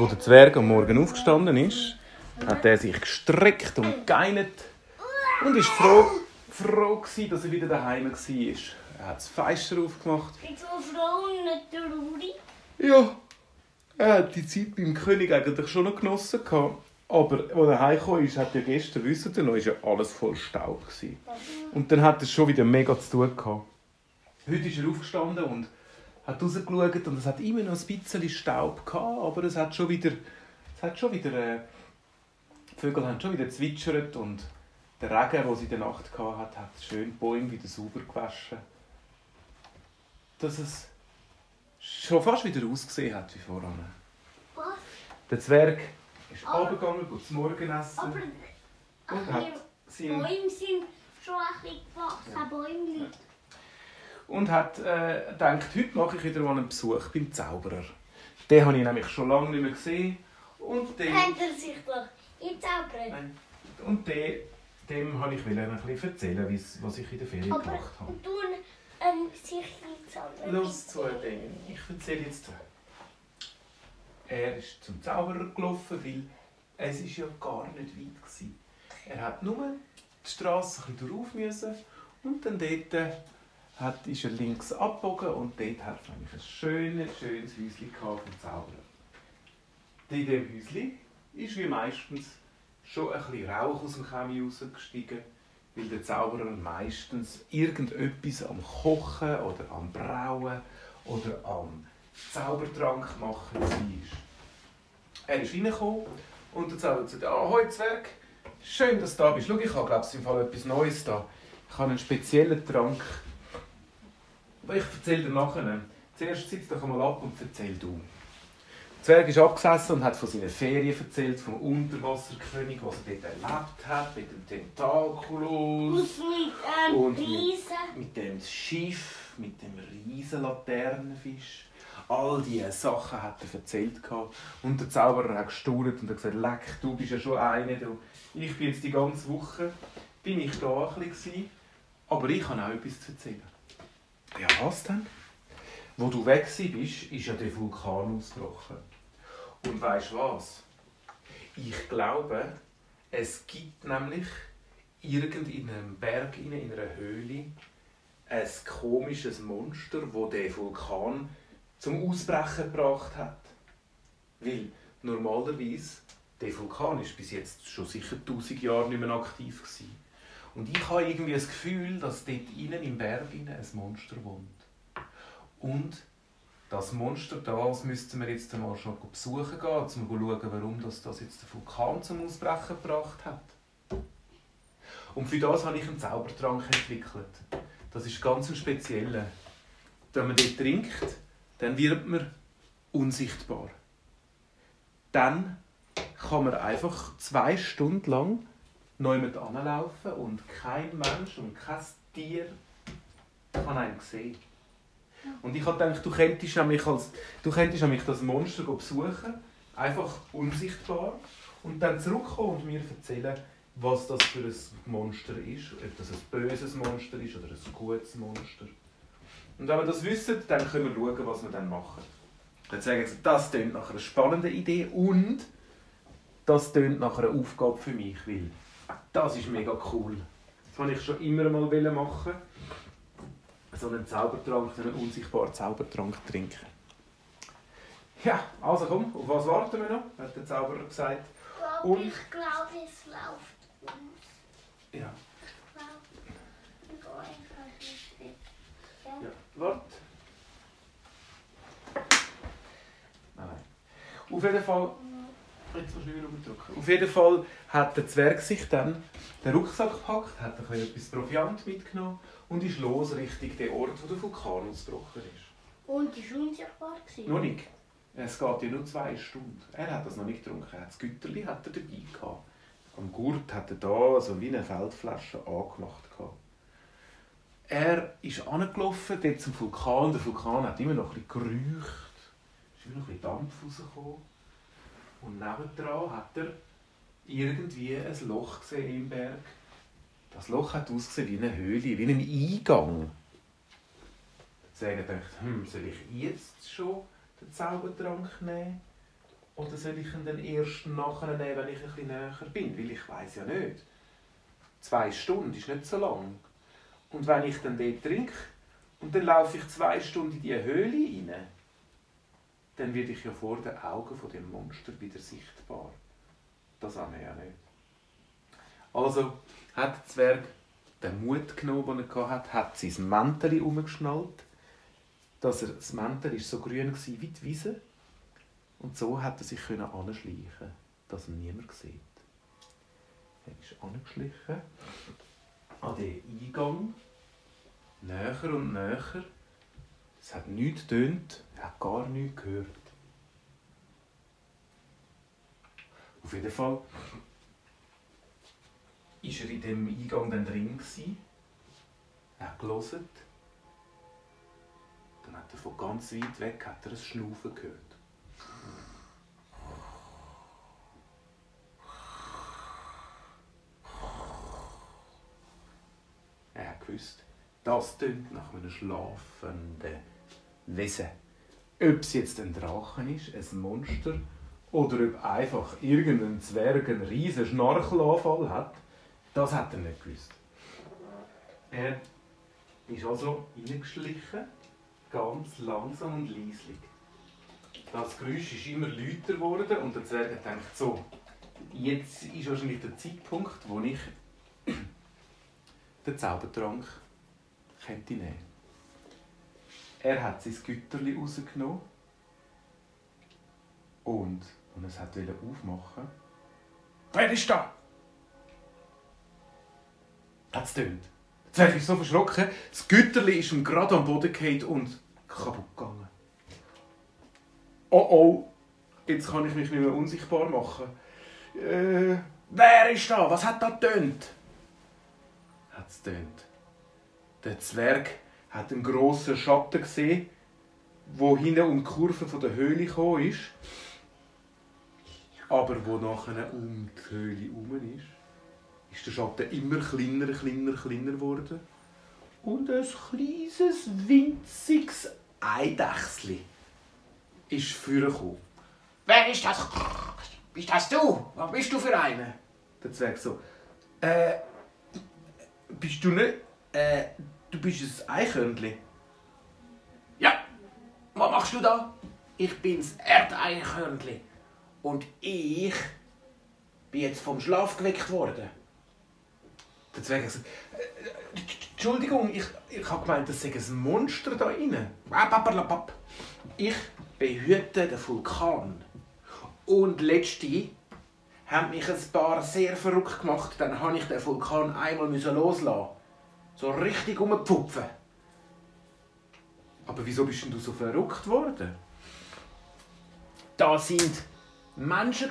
Wo der Zwerg am Morgen aufgestanden ist, hat er sich gestreckt und geinert und ist froh, froh gewesen, dass er wieder daheim war. Er hat das Fenster aufgemacht. Bist du froh und nicht traurig? Ja, er hat die Zeit beim König eigentlich schon noch genossen. gehabt. Aber als er heimgekommen ist, hat ja gestern, wisst ihr noch, ist ja alles voll Staub. Gewesen. Und dann hat er schon wieder mega zu tun gehabt. Heute ist er aufgestanden und hat rausgeschaut und es hat immer noch ein bisschen Staub gehabt, aber es hat schon wieder, es hat schon wieder, äh, die Vögel haben schon wieder zwitschert und der Regen, den sie in der Nacht gehabt hat, hat schön die Bäume wieder sauber gewaschen. Dass es schon fast wieder ausgesehen hat wie voran. Was? Der Zwerg ist Aber- runtergegangen, geht zum Morgenessen Aber und hat, Bäume sind schon ein bisschen gewachsen. Ja. Bäume. Und hat äh, gedacht, heute mache ich wieder mal einen Besuch beim Zauberer. Den habe ich nämlich schon lange nicht mehr gesehen. Und den, Kennt er sich doch einzaubern? Nein. und den, dem habe ich wollte ein bisschen erzählen, was ich in der Ferien Aber gemacht habe. und tun ähm, sich einzaubern. Los, zwei Dinge. Ich erzähle jetzt. Er ist zum Zauberer gelaufen, weil es ist ja gar nicht weit war. Er hat nur die Straße ein bisschen drauf müssen und dann dort äh, hat, ist er links abgebogen und dort hat er ein schönes, schönes Häuschen vom Zauberer. In diesem Häuschen ist wie meistens schon ein bisschen Rauch aus dem Chemie rausgestiegen, weil der Zauberer meistens irgendetwas am Kochen oder am Brauen oder am Zaubertrank machen war. Er ist reingekommen und der Zauberer sagt, «Ahoi Zwerg, schön, dass du da bist. Schau, ich habe glaube ich im Fall etwas Neues da. Ich habe einen speziellen Trank. Ich erzähle dir nachher. Zuerst sitz doch einmal ab und erzähl du.» Der Zwerg ist abgesessen und hat von seinen Ferien erzählt, vom Unterwasserkönig, was er dort erlebt hat, mit dem Tentaculus. Aus mit Und mit- mit dem Schiff, mit dem riesen Laternenfisch. All diese Sachen hat er erzählt. Und der Zauberer hat gestaunt und hat gesagt, leck, du bist ja schon einer. Du. Ich bin jetzt die ganze Woche bin ich da ein bisschen, aber ich habe auch etwas zu erzählen. Ja, was denn? Wo du weg warst, ist ja der Vulkan ausgebrochen. Und weißt du was? Ich glaube, es gibt nämlich irgend in einem Berg, in einer Höhle, ein komisches Monster, wo der Vulkan zum Ausbrechen gebracht hat. Weil normalerweise der Vulkan ist bis jetzt schon sicher 1000 Jahre nicht mehr aktiv gewesen. Und ich habe irgendwie das Gefühl, dass dort innen im Berg innen ein Monster wohnt. Und das Monster das müssten wir jetzt einmal schon besuchen gehen, um zu schauen, warum das, das jetzt der Vulkan zum Ausbrechen gebracht hat. Und für das habe ich einen Zaubertrank entwickelt. Das ist ganz ein spezieller. Wenn man den trinkt, dann wird man unsichtbar. Dann kann man einfach zwei Stunden lang jemand anlaufen und kein Mensch und kein Tier kann einen sehen. Und ich habe gedacht, du könntest nämlich, als, du könntest nämlich das Monster besuchen, einfach unsichtbar, und dann zurückkommen und mir erzählen, was das für ein Monster ist, ob das ein böses Monster ist oder ein gutes Monster. Und wenn wir das wissen, dann können wir schauen, was wir dann machen. Dann sagen sie, das klingt nach einer spannenden Idee und das klingt nach einer Aufgabe für mich, weil das ist mega cool. Das wollte ich schon immer mal machen. So einen Zaubertrank, so einen unsichtbaren Zaubertrank trinken. Ja, also komm, auf was warten wir noch? Hat der Zauberer gesagt. Glaub, Und- ich glaube, es läuft uns. Ja, Ich glaube. Ja. ja. Warte. Nein. Auf jeden Fall. Auf jeden Fall hat der Zwerg sich dann den Rucksack gepackt, hat ein bisschen etwas Proviant mitgenommen und ist los Richtung den Ort, wo der Vulkan ausgebrochen ist. Und die war unsichtbar. gewesen. Noch nicht. Es geht ja nur zwei Stunden. Er hat das noch nicht getrunken. Er hat Das Güterli hat er dabei gehabt. Am Gurt hat er da so wie eine Feldflasche angemacht gehabt. Er ist angelaufen dort zum Vulkan. Der Vulkan hat immer noch ein bisschen geräucht. Es ist immer noch ein bisschen Dampf rausgekommen. Und nebendran hat er irgendwie ein Loch gesehen im Berg. Das Loch hat ausgesehen wie eine Höhle, wie ein Eingang. Sagen dachte, hm, soll ich jetzt schon den Zaubertrank nehmen? Oder soll ich ihn dann erst nachher nehmen, wenn ich bisschen näher bin? Weil ich weiß ja nicht. Zwei Stunden ist nicht so lang. Und wenn ich dann dort trinke und dann laufe ich zwei Stunden in diese Höhle rein, dann werde ich ja vor den Augen von dem Monster wieder sichtbar. Das haben wir ja nicht. Also hat der Zwerg den Mut genommen, den er hatte, hat sein Mäntel umgeschnallt. Dass er, das Mäntel war so grün wie die Wiese. Und so hat er sich anschleichen dass ihn niemand sieht. Er ist angeschlichen an den Eingang, näher und näher. Es hat nichts getönt, er hat gar nichts gehört. Auf jeden Fall war er in dem Eingang dann drin. Er hat gelesen. Dann hat er von ganz weit weg hat er ein Schnaufen gehört. Er hat gewusst, das tönt nach einem schlafenden Wesen. Ob es jetzt ein Drachen ist, ein Monster oder ob einfach irgendein Zwerg einen riesen Schnarchelanfall hat, das hat er nicht gewusst. Er ist also reingeschlichen, ganz langsam und leislich. Das Geräusch ist immer lauter geworden und der Zwerg gedacht, so, jetzt ist wahrscheinlich der Zeitpunkt, wo ich den Zaubertrank könnte nehmen. Er hat sein Güterli rausgenommen und und es hat aufmachen. Wer ist da? Hat es tönt. Jetzt habe ich so verschrocken. Das Güterli ist ihm gerade am Boden gefallen und kaputt gegangen. Oh oh, jetzt kann ich mich nicht mehr unsichtbar machen. Äh, wer ist da? Was hat da tönt? Hat es tönt. Der Zwerg hat einen grossen Schatten gesehen, wo hinten um die Kurve der Höhle gekommen ist aber wo nachher um die Höhle herum ist, ist der Schatten immer kleiner, kleiner, kleiner geworden. Und ein kleines, winziges Eidechsli ist vorgekommen. Wer ist das? Bist das du? Was bist du für einer? Der Zwerg so. Äh. Bist du nicht. Äh. Du bist ein Eichhörnli. Ja. Was machst du da? Ich bin's Erdeichhörnli. Und ich bin jetzt vom Schlaf geweckt worden. Der Zwerg hat gesagt, Entschuldigung, ich, ich habe gemeint, das sei ein Monster da innen. Ich behüte den Vulkan. Und letzte haben mich ein paar sehr verrückt gemacht. Dann habe ich den Vulkan einmal loslassen. So richtig umgepfupfen. Aber wieso bist denn du so verrückt worden? Da sind Menschen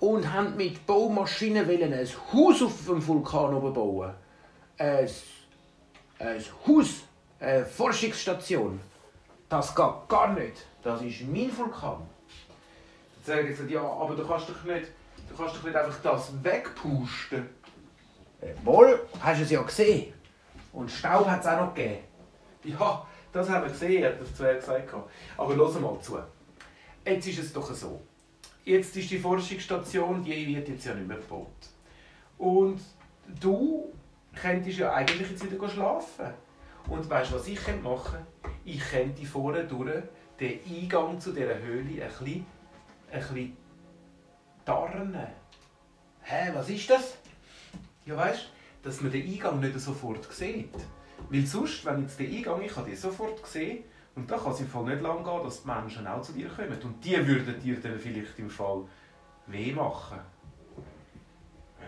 und haben mit Baumaschinen ein Haus auf dem Vulkan oben bauen. Ein, ein Haus, eine Forschungsstation. Das geht gar nicht. Das ist mein Vulkan. Jetzt sagen gesagt, ja, aber du kannst doch nicht, du kannst doch nicht einfach das wegpusten. Wohl, hast du es ja gesehen. Und Staub hat es auch noch gegeben. Ja, das haben wir gesehen, hat der Zwerg gesagt. Aber hör mal zu. Jetzt ist es doch so. Jetzt ist die Forschungsstation, die wird jetzt ja nicht mehr gebaut. Und du könntest ja eigentlich jetzt wieder schlafen. Und weißt du, was ich machen könnte? Ich könnte vorne durch den Eingang zu dieser Höhle ein bisschen, ein bisschen tarnen. Hä, was ist das? Ja, weißt du, dass man den Eingang nicht sofort sieht. Weil sonst, wenn jetzt der Eingang, ich habe den sofort gesehen, und da kann es im Fall nicht lange gehen, dass die Menschen auch zu dir kommen. Und die würden dir dann vielleicht im Fall weh machen.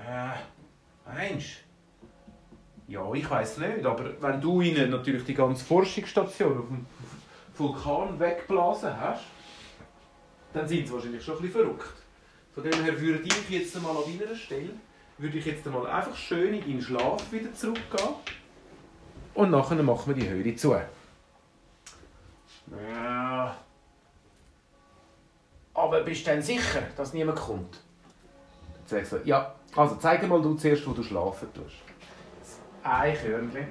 Äh, meinst Ja, ich weiß nicht, aber wenn du ihnen natürlich die ganze Forschungsstation auf dem Vulkan wegblasen hast, dann sind sie wahrscheinlich schon ein bisschen verrückt. Von dem her würde ich jetzt mal an deiner Stelle würde ich jetzt mal einfach schön in deinen Schlaf wieder zurückgehen und nachher machen wir die Höhle zu. Ja. Aber bist du denn sicher, dass niemand kommt? Jetzt sag ja, also zeig mal du zuerst, wo du schlafen tust. Das Eichhörnchen.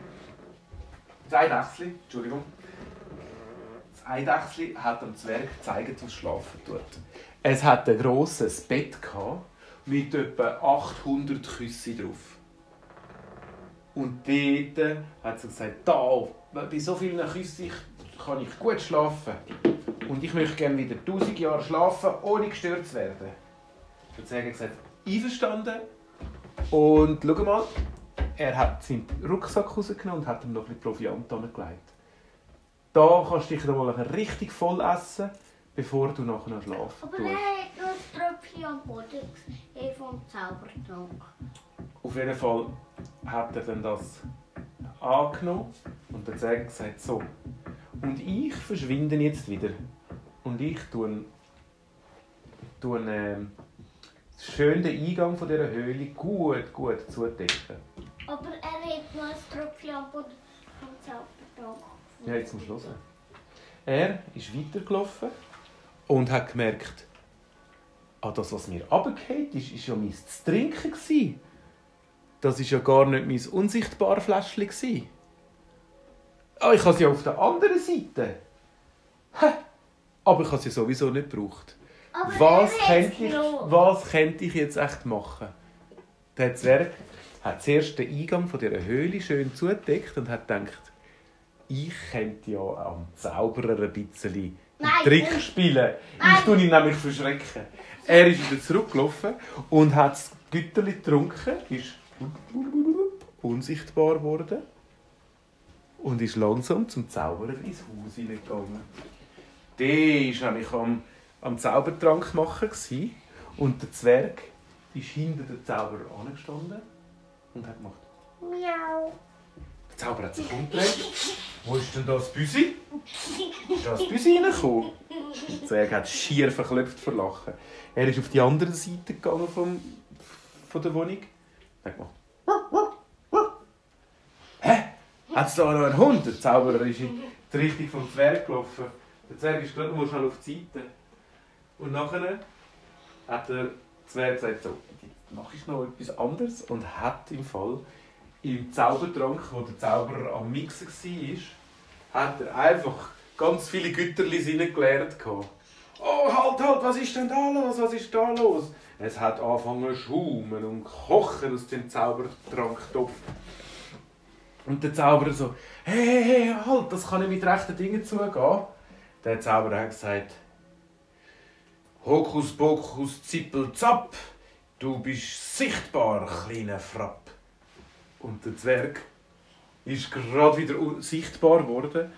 Das Eidechsli, Entschuldigung. Das Eidechsli hat dem Zwerg gezeigt, wo es schlafen tut. Es hat ein grosses Bett gehabt, mit etwa 800 Küssen drauf. Und dort hat sie gesagt, da, bei so vielen Küssen kann ich gut schlafen. Und ich möchte gerne wieder 1000 Jahre schlafen, ohne gestört zu werden. Und sie hat gesagt, einverstanden. Und schau mal, er hat seinen Rucksack rausgenommen und hat ihm noch ein bisschen Proviant angelegt. Da kannst du dich noch mal richtig voll essen, bevor du nachher noch schlafen Aber tust. Am Boden gesehen vom Zaubertrank. Auf jeden Fall hat er dann das angenommen und der Zwerg gesagt, so, und ich verschwinde jetzt wieder. Und ich tue, tue ähm, schön den Eingang von dieser Höhle gut, gut zudecken. Aber er hat nur ein Tröpfchen am Boden vom Zaubertrank. Ja, jetzt musst du hören. Er ist weitergelaufen und hat gemerkt, ah, das, was mir runtergefallen ist, ist ja mein zu trinken. Gewesen. Das ist ja gar nicht mein unsichtbares Fläschchen. gewesen. Ah, ich habe sie ja auf der anderen Seite. Hä? Aber ich habe sie sowieso nicht gebraucht. Aber Was könnte, ich, was könnte ich jetzt echt machen? Der Zwerg hat zuerst den Eingang von dieser Höhle schön zugedeckt und hat gedacht, ich könnte ja am Zauberer ein bisschen Trick nein. spielen. Nein. Ich tue ihn nämlich verschrecken. Er ist wieder zurückgelaufen und hat das Güterli getrunken, ist unsichtbar geworden und ist langsam zum Zauberer ins Haus hineingegangen. Der war nämlich am, am Zaubertrank machen und der Zwerg ist hinter dem Zauberer angestanden und hat gemacht. Miau. Der Zauberer hat sich umgedreht. Wo ist denn das Büsi? Ist das Büsi reingekommen? Der Zwerg hat schier verklopft vor Lachen. Er ist auf die andere Seite gegangen vom, von der Wohnung. Er hat gemacht. Hä? Hat es da noch einen Hund? Der Zauberer ist in die Richtung vom Zwerg gelaufen. Der Zwerg ist gerade mal schnell auf die Seite. Und nachher hat der Zwerg gesagt, so, mache ich noch etwas anderes. Und hat im Fall im Zaubertrank, wo der Zauberer am Mixen war, hat er einfach ganz viele Güterli reingeleert. gehabt. Oh, halt, halt, was ist denn da los? Was ist da los? Es hat angefangen zu schaumen und kochen aus dem Zaubertranktopf. Und der Zauberer so, hey, hey, hey, halt, das kann nicht mit rechten Dingen zugehen. Der Zauberer hat gesagt, Hokus pokus zippel zapp, du bist sichtbar, kleiner Frapp. Und der Zwerg ist gerade wieder sichtbar geworden.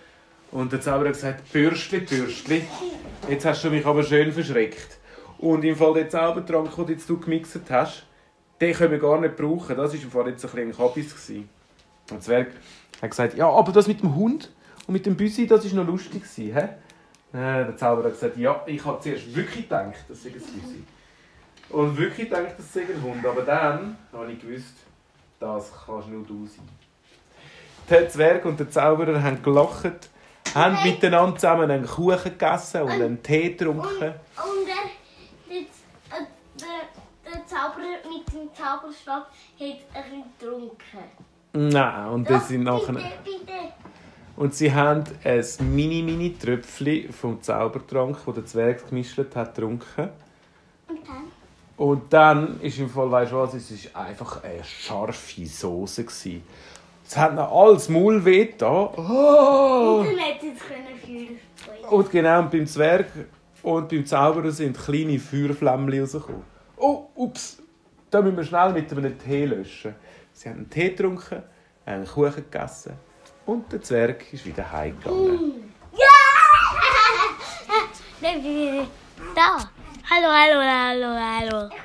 Und der Zauberer hat gesagt, Bürstli, Bürstli, jetzt hast du mich aber schön verschreckt. Und im Fall der Zaubertrank, den jetzt du gemixt hast, den können wir gar nicht brauchen. Das war jetzt ein bisschen ein Kabis. Und der Zwerg hat gesagt, ja, aber das mit dem Hund und mit dem Büsi, das war noch lustig. gewesen, Hä? Äh, der Zauberer hat gesagt, ja, ich habe zuerst wirklich gedacht, das sei ein Büsi. Und wirklich gedacht, das sei ein Hund. Aber dann habe ich gewusst, das kannst nur du sein. Der Zwerg und der Zauberer haben gelacht, haben miteinander zusammen einen Kuchen gegessen und einen Tee getrunken. und er, der, äh, der, der Zauberer mit dem Zauberstab hat ein getrunken. Nein, und das sind nachher... Und sie haben ein mini-mini-Tröpfchen vom Zaubertrank, den der Zwerg gemischt hat, getrunken. Und dann? Und dann ist im Fall, weißt du was, es ist einfach eine scharfe Soße gsi. Es hat noch alles Maul weh da. Oh! Und dann hätte es können Feuer Und genau und beim Zwerg und beim Zauberer sind kleine Feuerflämmchen rausgekommen. Oh, ups! Da müssen wir schnell mit einem Tee löschen. Sie haben einen Tee getrunken, einen Kuchen gegessen und der Zwerg ist wieder heimgegangen. Da. Halo, halo, halo, halo.